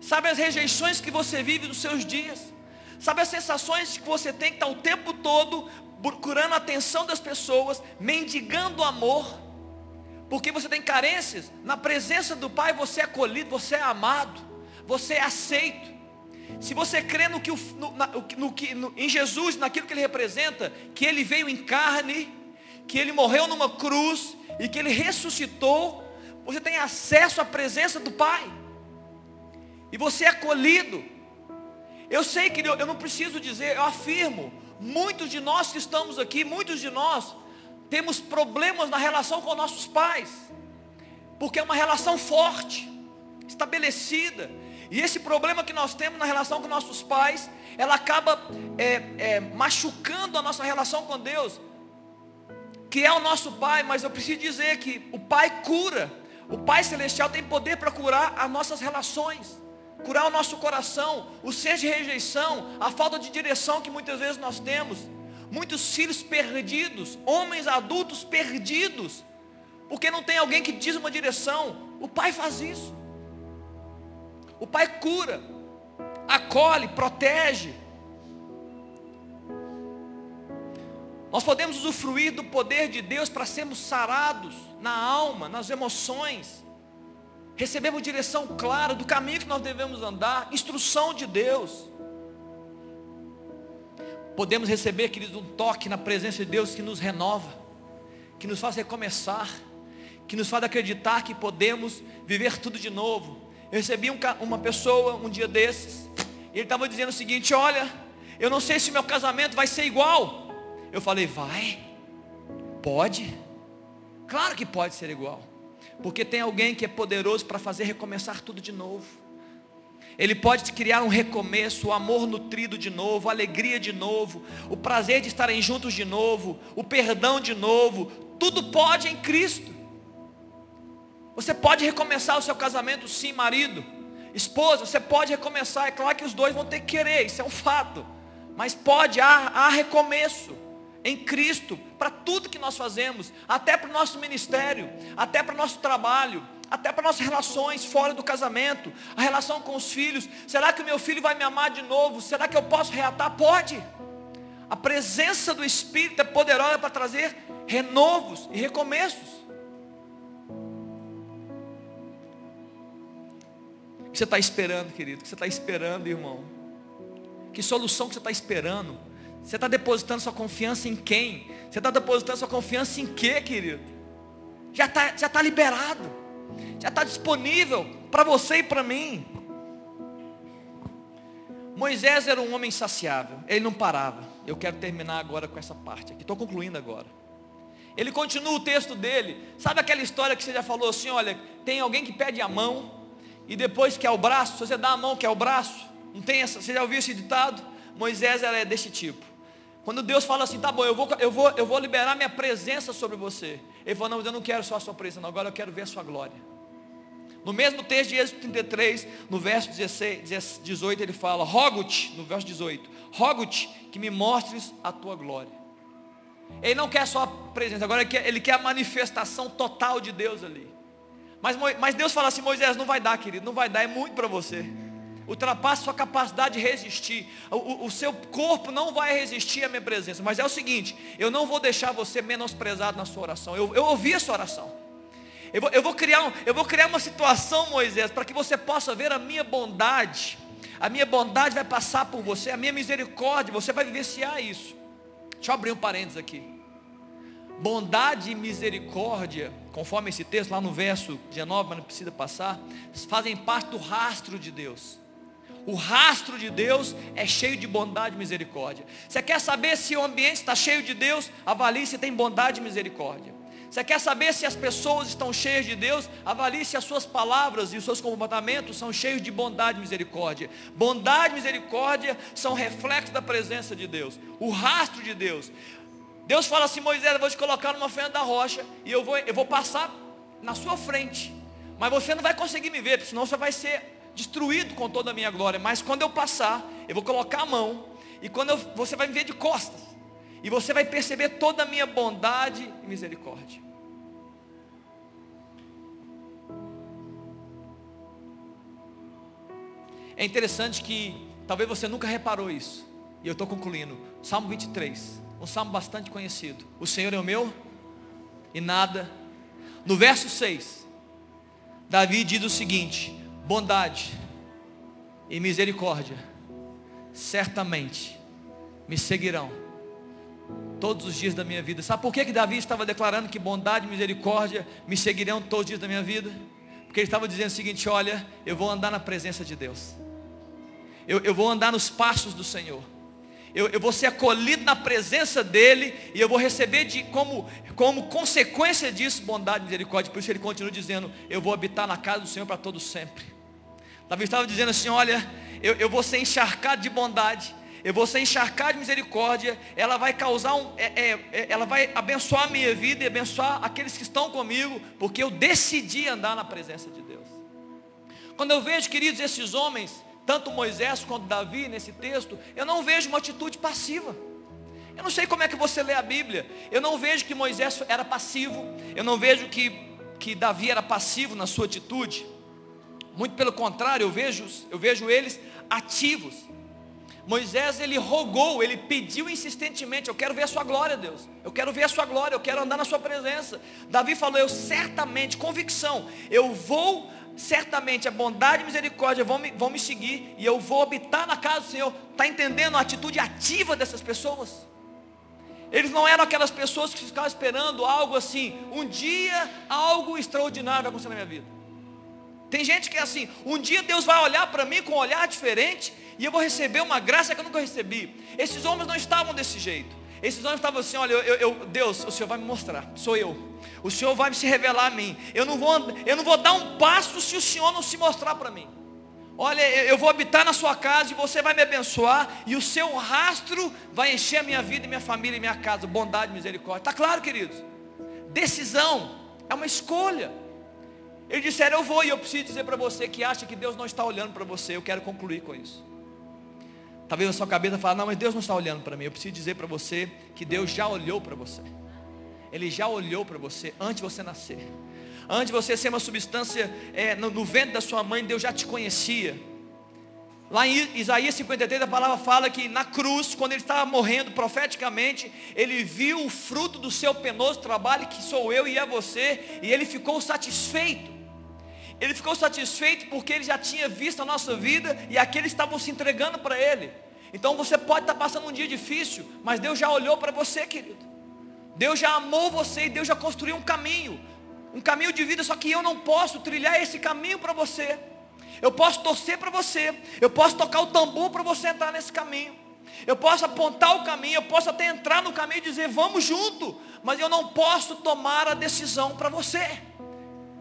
Sabe as rejeições que você vive nos seus dias? Sabe as sensações que você tem que estar o tempo todo procurando a atenção das pessoas, mendigando amor, porque você tem carências, na presença do Pai você é acolhido, você é amado, você é aceito. Se você crê no que, no, no, no, em Jesus, naquilo que Ele representa, que Ele veio em carne, que Ele morreu numa cruz e que Ele ressuscitou, você tem acesso à presença do Pai. E você é acolhido. Eu sei que eu não preciso dizer, eu afirmo, muitos de nós que estamos aqui, muitos de nós, temos problemas na relação com nossos pais, porque é uma relação forte, estabelecida, e esse problema que nós temos na relação com nossos pais, ela acaba é, é, machucando a nossa relação com Deus, que é o nosso Pai, mas eu preciso dizer que o Pai cura, o Pai Celestial tem poder para curar as nossas relações curar o nosso coração, o senso de rejeição, a falta de direção que muitas vezes nós temos. Muitos filhos perdidos, homens adultos perdidos, porque não tem alguém que diz uma direção. O pai faz isso. O pai cura, acolhe, protege. Nós podemos usufruir do poder de Deus para sermos sarados na alma, nas emoções recebemos direção clara do caminho que nós devemos andar, instrução de Deus. Podemos receber, queridos, um toque na presença de Deus que nos renova, que nos faz recomeçar, que nos faz acreditar que podemos viver tudo de novo. Eu recebi um, uma pessoa um dia desses, e ele estava dizendo o seguinte: Olha, eu não sei se meu casamento vai ser igual. Eu falei: Vai, pode, claro que pode ser igual. Porque tem alguém que é poderoso para fazer recomeçar tudo de novo. Ele pode te criar um recomeço, o amor nutrido de novo, a alegria de novo, o prazer de estarem juntos de novo, o perdão de novo. Tudo pode em Cristo. Você pode recomeçar o seu casamento, sim, marido. Esposa, você pode recomeçar. É claro que os dois vão ter que querer, isso é um fato. Mas pode, há, há recomeço em Cristo, para tudo que nós fazemos, até para o nosso ministério, até para o nosso trabalho, até para nossas relações fora do casamento, a relação com os filhos. Será que o meu filho vai me amar de novo? Será que eu posso reatar? Pode. A presença do Espírito é poderosa para trazer renovos e recomeços. O que você está esperando, querido? O que você está esperando, irmão? Que solução que você está esperando? Você está depositando sua confiança em quem? Você está depositando sua confiança em quê, querido? Já está já tá liberado. Já está disponível para você e para mim. Moisés era um homem insaciável. Ele não parava. Eu quero terminar agora com essa parte aqui. Estou concluindo agora. Ele continua o texto dele. Sabe aquela história que você já falou assim, olha, tem alguém que pede a mão e depois quer o braço, se você dá a mão quer o braço. Não tem essa, você já ouviu esse ditado? Moisés era desse tipo. Quando Deus fala assim, tá bom, eu vou, eu vou, eu vou liberar minha presença sobre você. Ele falou, não, eu não quero só a sua presença, não, agora eu quero ver a sua glória. No mesmo texto de Êxodo 33, no verso 16, 18, ele fala, rogo-te, no verso 18, rogo-te que me mostres a tua glória. Ele não quer só a presença, agora ele quer, ele quer a manifestação total de Deus ali. Mas, mas Deus fala assim, Moisés, não vai dar, querido, não vai dar, é muito para você ultrapassa sua capacidade de resistir. O, o, seu corpo não vai resistir à minha presença. Mas é o seguinte, eu não vou deixar você menosprezado na sua oração. Eu, eu ouvi a sua oração. Eu vou, eu, vou criar um, eu vou criar uma situação, Moisés, para que você possa ver a minha bondade. A minha bondade vai passar por você, a minha misericórdia, você vai vivenciar isso. Deixa eu abrir um parênteses aqui. Bondade e misericórdia, conforme esse texto lá no verso 19, mas não precisa passar, fazem parte do rastro de Deus. O rastro de Deus é cheio de bondade e misericórdia. Você quer saber se o ambiente está cheio de Deus? Avalie se tem bondade e misericórdia. Você quer saber se as pessoas estão cheias de Deus? Avalie se as suas palavras e os seus comportamentos são cheios de bondade e misericórdia. Bondade e misericórdia são reflexos da presença de Deus. O rastro de Deus. Deus fala assim, Moisés, eu vou te colocar numa fenda da rocha e eu vou, eu vou passar na sua frente. Mas você não vai conseguir me ver, senão você vai ser destruído com toda a minha glória. Mas quando eu passar, eu vou colocar a mão. E quando eu, você vai me ver de costas. E você vai perceber toda a minha bondade e misericórdia. É interessante que talvez você nunca reparou isso. E eu estou concluindo. Salmo 23, um salmo bastante conhecido. O Senhor é o meu e nada. No verso 6, Davi diz o seguinte: bondade e misericórdia certamente me seguirão todos os dias da minha vida. Sabe por que, que Davi estava declarando que bondade e misericórdia me seguirão todos os dias da minha vida? Porque ele estava dizendo o seguinte: olha, eu vou andar na presença de Deus eu, eu vou andar nos passos do Senhor. Eu, eu, vou ser acolhido na presença dEle e eu vou receber de, como, como consequência disso bondade e misericórdia. Por isso ele continua dizendo, eu vou habitar na casa do Senhor para todos sempre. Davi estava dizendo assim, olha, eu, eu vou ser encharcado de bondade, eu vou ser encharcado de misericórdia, ela vai causar um, é, é, é, ela vai abençoar a minha vida e abençoar aqueles que estão comigo, porque eu decidi andar na presença de Deus. Quando eu vejo, queridos, esses homens tanto Moisés quanto Davi nesse texto, eu não vejo uma atitude passiva. Eu não sei como é que você lê a Bíblia. Eu não vejo que Moisés era passivo. Eu não vejo que, que Davi era passivo na sua atitude. Muito pelo contrário, eu vejo, eu vejo eles ativos. Moisés ele rogou, ele pediu insistentemente, eu quero ver a sua glória, Deus. Eu quero ver a sua glória, eu quero andar na sua presença. Davi falou, eu certamente, convicção, eu vou certamente a bondade e misericórdia vão me, vão me seguir e eu vou habitar na casa do Senhor. Está entendendo a atitude ativa dessas pessoas? Eles não eram aquelas pessoas que ficavam esperando algo assim, um dia algo extraordinário vai acontecer na minha vida. Tem gente que é assim, um dia Deus vai olhar para mim com um olhar diferente e eu vou receber uma graça que eu nunca recebi. Esses homens não estavam desse jeito. Esses homens estavam assim, olha, eu, eu, Deus, o Senhor vai me mostrar, sou eu. O Senhor vai se revelar a mim. Eu não vou, eu não vou dar um passo se o Senhor não se mostrar para mim. Olha, eu vou habitar na sua casa e você vai me abençoar e o seu rastro vai encher a minha vida, minha família e minha casa. Bondade e misericórdia. Está claro, queridos? Decisão é uma escolha. Eles disseram, eu vou e eu preciso dizer para você que acha que Deus não está olhando para você. Eu quero concluir com isso. Talvez a sua cabeça fale, não, mas Deus não está olhando para mim. Eu preciso dizer para você que Deus já olhou para você. Ele já olhou para você antes de você nascer. Antes de você ser uma substância é, no, no ventre da sua mãe, Deus já te conhecia. Lá em Isaías 53 a palavra fala que na cruz, quando ele estava morrendo profeticamente, ele viu o fruto do seu penoso trabalho, que sou eu e é você, e ele ficou satisfeito. Ele ficou satisfeito porque ele já tinha visto a nossa vida e aqueles estavam se entregando para ele. Então você pode estar passando um dia difícil, mas Deus já olhou para você, querido. Deus já amou você e Deus já construiu um caminho, um caminho de vida, só que eu não posso trilhar esse caminho para você. Eu posso torcer para você, eu posso tocar o tambor para você entrar nesse caminho. Eu posso apontar o caminho, eu posso até entrar no caminho e dizer, vamos junto, mas eu não posso tomar a decisão para você.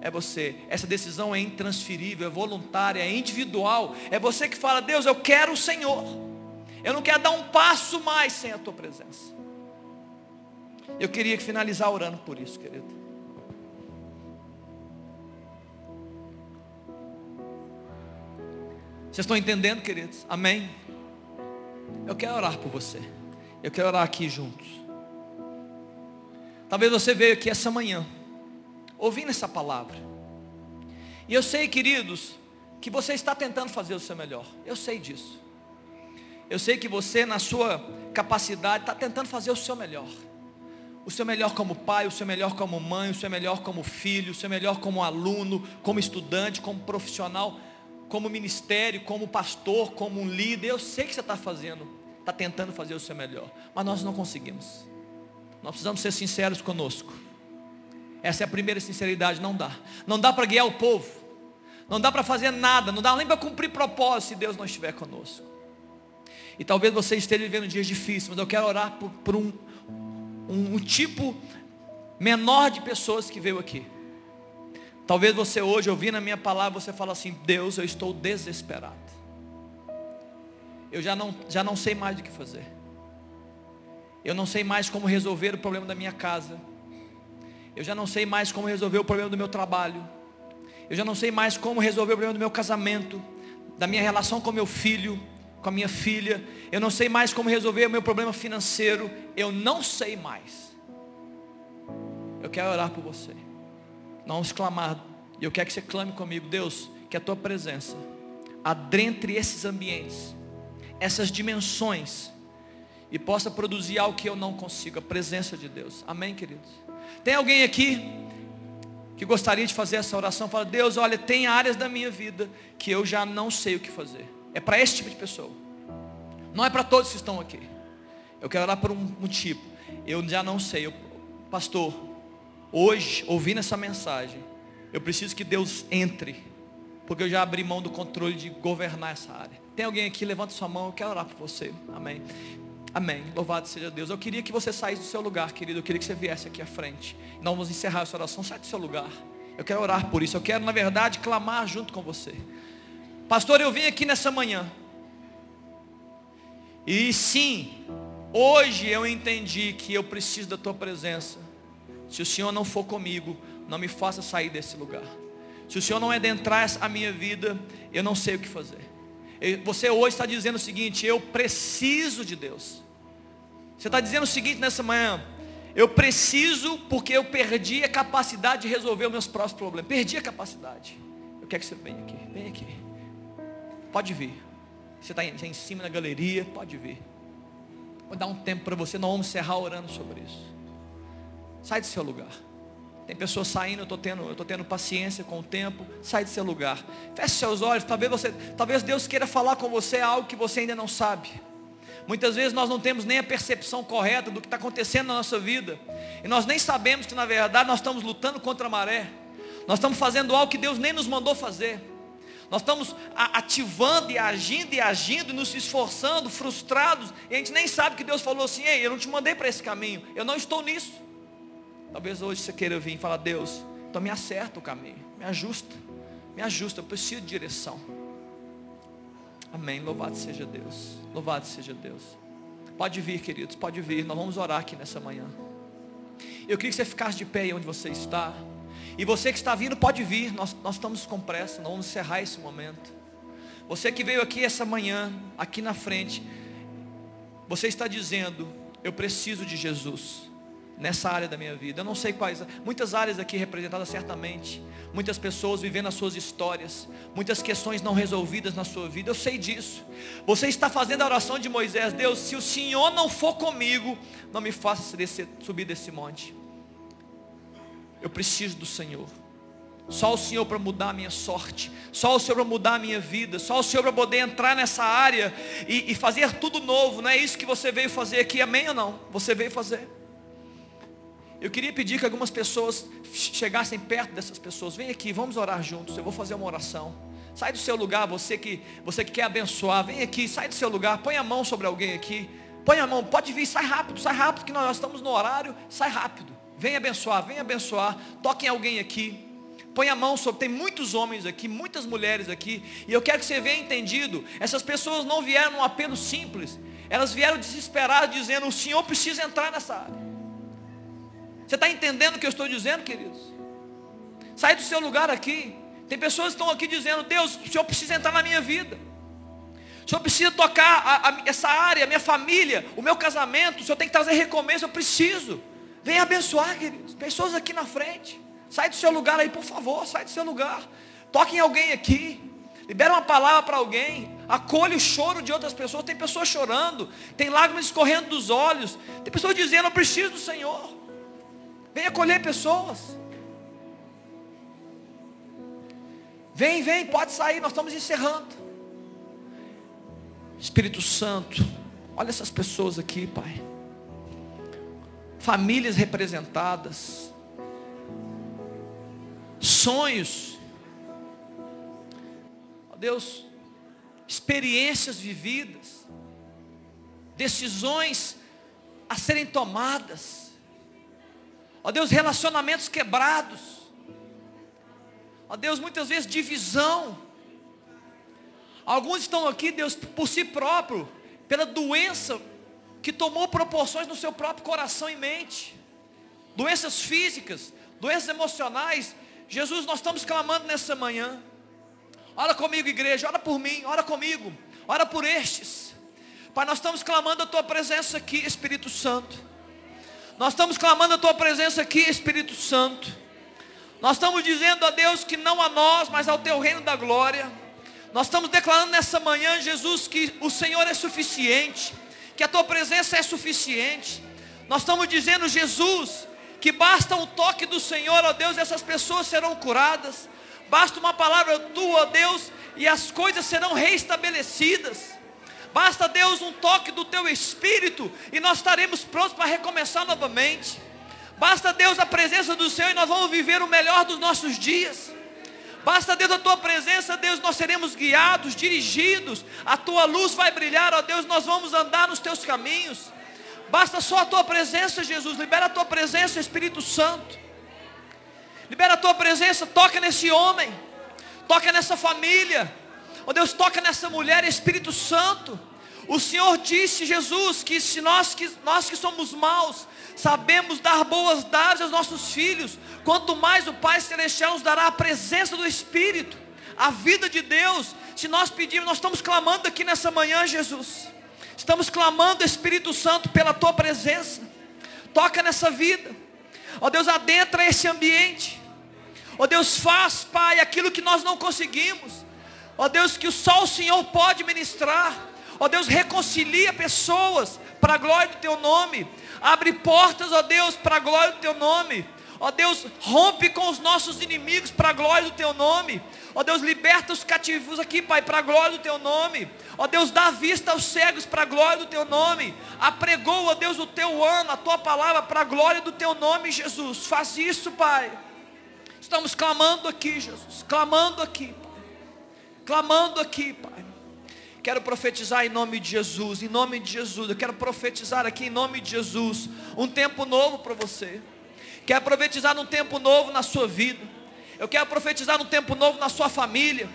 É você. Essa decisão é intransferível, é voluntária, é individual. É você que fala, Deus, eu quero o Senhor. Eu não quero dar um passo mais sem a tua presença. Eu queria finalizar orando por isso, querido. Vocês estão entendendo, queridos? Amém? Eu quero orar por você. Eu quero orar aqui juntos. Talvez você veio aqui essa manhã, ouvindo essa palavra. E eu sei, queridos, que você está tentando fazer o seu melhor. Eu sei disso. Eu sei que você, na sua capacidade, está tentando fazer o seu melhor o seu melhor como pai, o seu melhor como mãe, o seu melhor como filho, o seu melhor como aluno, como estudante, como profissional, como ministério, como pastor, como um líder. Eu sei que você está fazendo, está tentando fazer o seu melhor, mas nós não conseguimos. Nós precisamos ser sinceros conosco. Essa é a primeira sinceridade, não dá. Não dá para guiar o povo. Não dá para fazer nada, não dá nem para cumprir propósito se Deus não estiver conosco. E talvez você esteja vivendo dias difíceis, mas eu quero orar por, por um, um, um tipo menor de pessoas que veio aqui. Talvez você hoje, ouvindo a minha palavra, você fala assim, Deus, eu estou desesperado. Eu já não, já não sei mais o que fazer. Eu não sei mais como resolver o problema da minha casa. Eu já não sei mais como resolver o problema do meu trabalho. Eu já não sei mais como resolver o problema do meu casamento, da minha relação com meu filho, com a minha filha. Eu não sei mais como resolver o meu problema financeiro. Eu não sei mais. Eu quero orar por você. Nós vamos clamar. E eu quero que você clame comigo, Deus, que a tua presença adentre esses ambientes, essas dimensões, e possa produzir algo que eu não consigo, a presença de Deus. Amém, queridos? Tem alguém aqui que gostaria de fazer essa oração? Fala, Deus, olha, tem áreas da minha vida que eu já não sei o que fazer. É para esse tipo de pessoa. Não é para todos que estão aqui. Eu quero orar por um motivo. Eu já não sei. Eu, pastor, hoje, ouvindo essa mensagem, eu preciso que Deus entre porque eu já abri mão do controle de governar essa área. Tem alguém aqui? Levanta sua mão, eu quero orar por você. Amém. Amém. Louvado seja Deus. Eu queria que você saísse do seu lugar, querido. Eu queria que você viesse aqui à frente. Nós vamos encerrar essa oração. Sai do seu lugar. Eu quero orar por isso. Eu quero, na verdade, clamar junto com você. Pastor, eu vim aqui nessa manhã. E sim, hoje eu entendi que eu preciso da tua presença. Se o Senhor não for comigo, não me faça sair desse lugar. Se o Senhor não adentrar a minha vida, eu não sei o que fazer. Você hoje está dizendo o seguinte: eu preciso de Deus. Você está dizendo o seguinte nessa manhã: eu preciso porque eu perdi a capacidade de resolver os meus próximos problemas. Perdi a capacidade. Eu quero que você venha aqui. Vem aqui. Pode vir. Você está em, em cima da galeria, pode vir. Vou dar um tempo para você, nós vamos encerrar orando sobre isso. Sai do seu lugar. Tem pessoas saindo, eu estou tendo, eu tendo paciência com o tempo. Sai do seu lugar. Feche seus olhos. Talvez, você, talvez Deus queira falar com você algo que você ainda não sabe. Muitas vezes nós não temos nem a percepção correta do que está acontecendo na nossa vida. E nós nem sabemos que na verdade nós estamos lutando contra a maré. Nós estamos fazendo algo que Deus nem nos mandou fazer. Nós estamos ativando e agindo e agindo, nos esforçando, frustrados, e a gente nem sabe que Deus falou assim, ei, eu não te mandei para esse caminho, eu não estou nisso. Talvez hoje você queira vir e falar, Deus, então me acerta o caminho, me ajusta, me ajusta, eu preciso de direção. Amém. Louvado seja Deus. Louvado seja Deus. Pode vir, queridos, pode vir. Nós vamos orar aqui nessa manhã. Eu queria que você ficasse de pé aí onde você está. E você que está vindo, pode vir. Nós, nós estamos com pressa. Nós vamos encerrar esse momento. Você que veio aqui essa manhã, aqui na frente. Você está dizendo, eu preciso de Jesus nessa área da minha vida. Eu não sei quais, muitas áreas aqui representadas certamente, muitas pessoas vivendo as suas histórias, muitas questões não resolvidas na sua vida. Eu sei disso. Você está fazendo a oração de Moisés, Deus, se o Senhor não for comigo, não me faça descer, subir desse monte. Eu preciso do Senhor. Só o Senhor para mudar a minha sorte. Só o Senhor para mudar a minha vida. Só o Senhor para poder entrar nessa área e, e fazer tudo novo. Não é isso que você veio fazer aqui, amém ou não? Você veio fazer. Eu queria pedir que algumas pessoas chegassem perto dessas pessoas. Vem aqui, vamos orar juntos. Eu vou fazer uma oração. Sai do seu lugar, você que, você que quer abençoar. Vem aqui, sai do seu lugar. Põe a mão sobre alguém aqui. Põe a mão, pode vir, sai rápido, sai rápido, que nós estamos no horário. Sai rápido. Vem abençoar, vem abençoar. Toque em alguém aqui. Põe a mão sobre. Tem muitos homens aqui, muitas mulheres aqui. E eu quero que você venha entendido. Essas pessoas não vieram num apelo simples. Elas vieram desesperadas, dizendo: o Senhor precisa entrar nessa área. Você está entendendo o que eu estou dizendo, queridos? Sai do seu lugar aqui. Tem pessoas que estão aqui dizendo, Deus, o Senhor precisa entrar na minha vida. O Senhor precisa tocar a, a, essa área, a minha família, o meu casamento. O Senhor tem que trazer recomeço, eu preciso. Venha abençoar, queridos. Pessoas aqui na frente. Sai do seu lugar aí, por favor. Sai do seu lugar. Toque em alguém aqui. Libera uma palavra para alguém. Acolhe o choro de outras pessoas. Tem pessoas chorando. Tem lágrimas escorrendo dos olhos. Tem pessoas dizendo, eu preciso do Senhor. Venha acolher pessoas. Vem, vem, pode sair, nós estamos encerrando. Espírito Santo, olha essas pessoas aqui, Pai. Famílias representadas. Sonhos. Ó Deus, experiências vividas. Decisões a serem tomadas Ó Deus, relacionamentos quebrados. Ó Deus, muitas vezes divisão. Alguns estão aqui, Deus, por si próprio, pela doença que tomou proporções no seu próprio coração e mente. Doenças físicas, doenças emocionais. Jesus, nós estamos clamando nessa manhã. Ora comigo, igreja, ora por mim, ora comigo, ora por estes. Pai, nós estamos clamando a tua presença aqui, Espírito Santo. Nós estamos clamando a tua presença aqui, Espírito Santo. Nós estamos dizendo a Deus que não a nós, mas ao teu reino da glória. Nós estamos declarando nessa manhã, Jesus, que o Senhor é suficiente, que a tua presença é suficiente. Nós estamos dizendo, Jesus, que basta um toque do Senhor, ó Deus, e essas pessoas serão curadas. Basta uma palavra tua, ó Deus, e as coisas serão reestabelecidas. Basta, Deus, um toque do teu espírito e nós estaremos prontos para recomeçar novamente. Basta, Deus, a presença do Senhor e nós vamos viver o melhor dos nossos dias. Basta, Deus, a tua presença, Deus, nós seremos guiados, dirigidos. A tua luz vai brilhar, ó Deus, nós vamos andar nos teus caminhos. Basta só a tua presença, Jesus. Libera a tua presença, Espírito Santo. Libera a tua presença, toca nesse homem, toca nessa família. Ó Deus, toca nessa mulher, Espírito Santo. O Senhor disse, Jesus, que se nós que, nós que somos maus, sabemos dar boas dádivas aos nossos filhos, quanto mais o Pai Celestial nos dará a presença do Espírito, a vida de Deus. Se nós pedirmos, nós estamos clamando aqui nessa manhã, Jesus. Estamos clamando, Espírito Santo, pela tua presença. Toca nessa vida. Ó Deus, adentra esse ambiente. Ó Deus, faz, Pai, aquilo que nós não conseguimos. Ó Deus, que só o Senhor pode ministrar. Ó Deus, reconcilia pessoas para a glória do teu nome. Abre portas, ó Deus, para a glória do teu nome. Ó Deus, rompe com os nossos inimigos para a glória do teu nome. Ó Deus, liberta os cativos aqui, Pai, para a glória do teu nome. Ó Deus, dá vista aos cegos para a glória do teu nome. Apregou, ó Deus, o teu ano, a tua palavra para a glória do teu nome, Jesus. Faz isso, Pai. Estamos clamando aqui, Jesus. Clamando aqui, Pai clamando aqui, Pai. Quero profetizar em nome de Jesus, em nome de Jesus. Eu quero profetizar aqui em nome de Jesus um tempo novo para você. Quero profetizar um tempo novo na sua vida. Eu quero profetizar um tempo novo na sua família.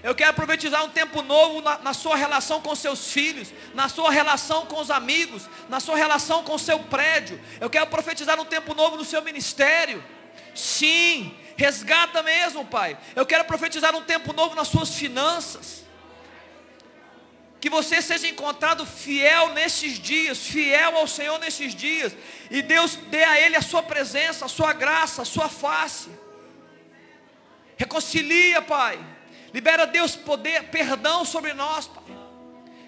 Eu quero profetizar um tempo novo na, na, sua relação com seus filhos, na sua relação com os amigos, na sua relação com o seu prédio. Eu quero profetizar um tempo novo no seu ministério. Sim, Resgata mesmo, Pai. Eu quero profetizar um tempo novo nas suas finanças. Que você seja encontrado fiel nesses dias, fiel ao Senhor nesses dias. E Deus dê a Ele a sua presença, a sua graça, a sua face. Reconcilia, Pai. Libera Deus poder, perdão sobre nós, Pai.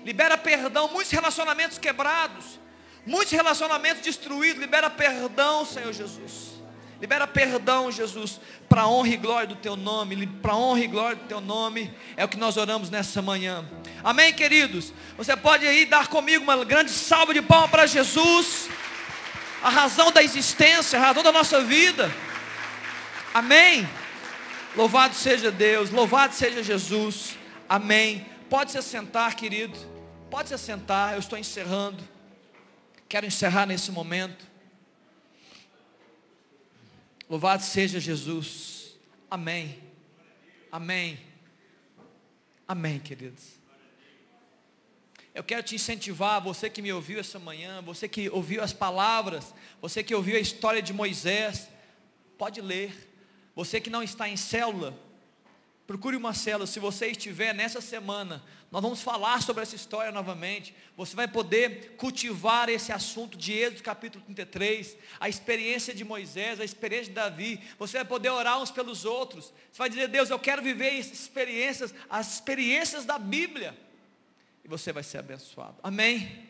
Libera perdão, muitos relacionamentos quebrados, muitos relacionamentos destruídos. Libera perdão, Senhor Jesus. Libera perdão, Jesus, para honra e glória do teu nome, para honra e glória do teu nome, é o que nós oramos nessa manhã. Amém, queridos? Você pode aí dar comigo uma grande salva de palmas para Jesus, a razão da existência, a razão da nossa vida. Amém. Louvado seja Deus, louvado seja Jesus. Amém. Pode se assentar, querido. Pode se assentar, eu estou encerrando. Quero encerrar nesse momento. Louvado seja Jesus. Amém. Amém. Amém, queridos. Eu quero te incentivar, você que me ouviu essa manhã, você que ouviu as palavras, você que ouviu a história de Moisés, pode ler. Você que não está em célula, Procure uma célula, se você estiver nessa semana, nós vamos falar sobre essa história novamente. Você vai poder cultivar esse assunto de Êxodo capítulo 33, a experiência de Moisés, a experiência de Davi. Você vai poder orar uns pelos outros. Você vai dizer, Deus, eu quero viver experiências, as experiências da Bíblia. E você vai ser abençoado. Amém?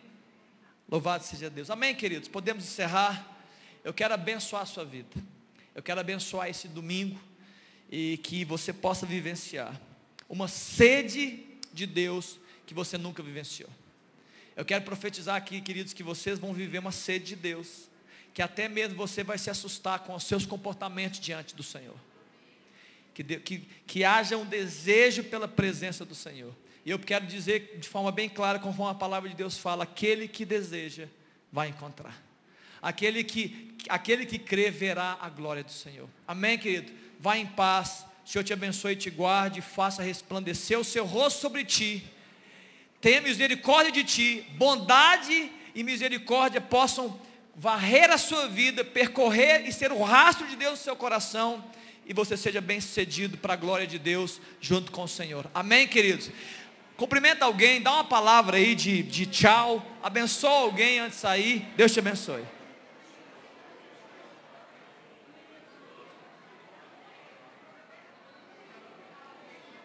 Louvado seja Deus. Amém, queridos? Podemos encerrar. Eu quero abençoar a sua vida. Eu quero abençoar esse domingo e que você possa vivenciar uma sede de Deus que você nunca vivenciou. Eu quero profetizar aqui, queridos, que vocês vão viver uma sede de Deus, que até mesmo você vai se assustar com os seus comportamentos diante do Senhor. Que, de, que, que haja um desejo pela presença do Senhor. E eu quero dizer de forma bem clara, conforme a palavra de Deus fala, aquele que deseja, vai encontrar. Aquele que, aquele que crê, verá a glória do Senhor. Amém, querido? Vá em paz. Senhor te abençoe e te guarde, faça resplandecer o seu rosto sobre ti. Tenha misericórdia de ti, bondade e misericórdia possam varrer a sua vida, percorrer e ser o rastro de Deus no seu coração e você seja bem sucedido para a glória de Deus junto com o Senhor. Amém, queridos? Cumprimenta alguém, dá uma palavra aí de, de tchau, abençoa alguém antes de sair. Deus te abençoe.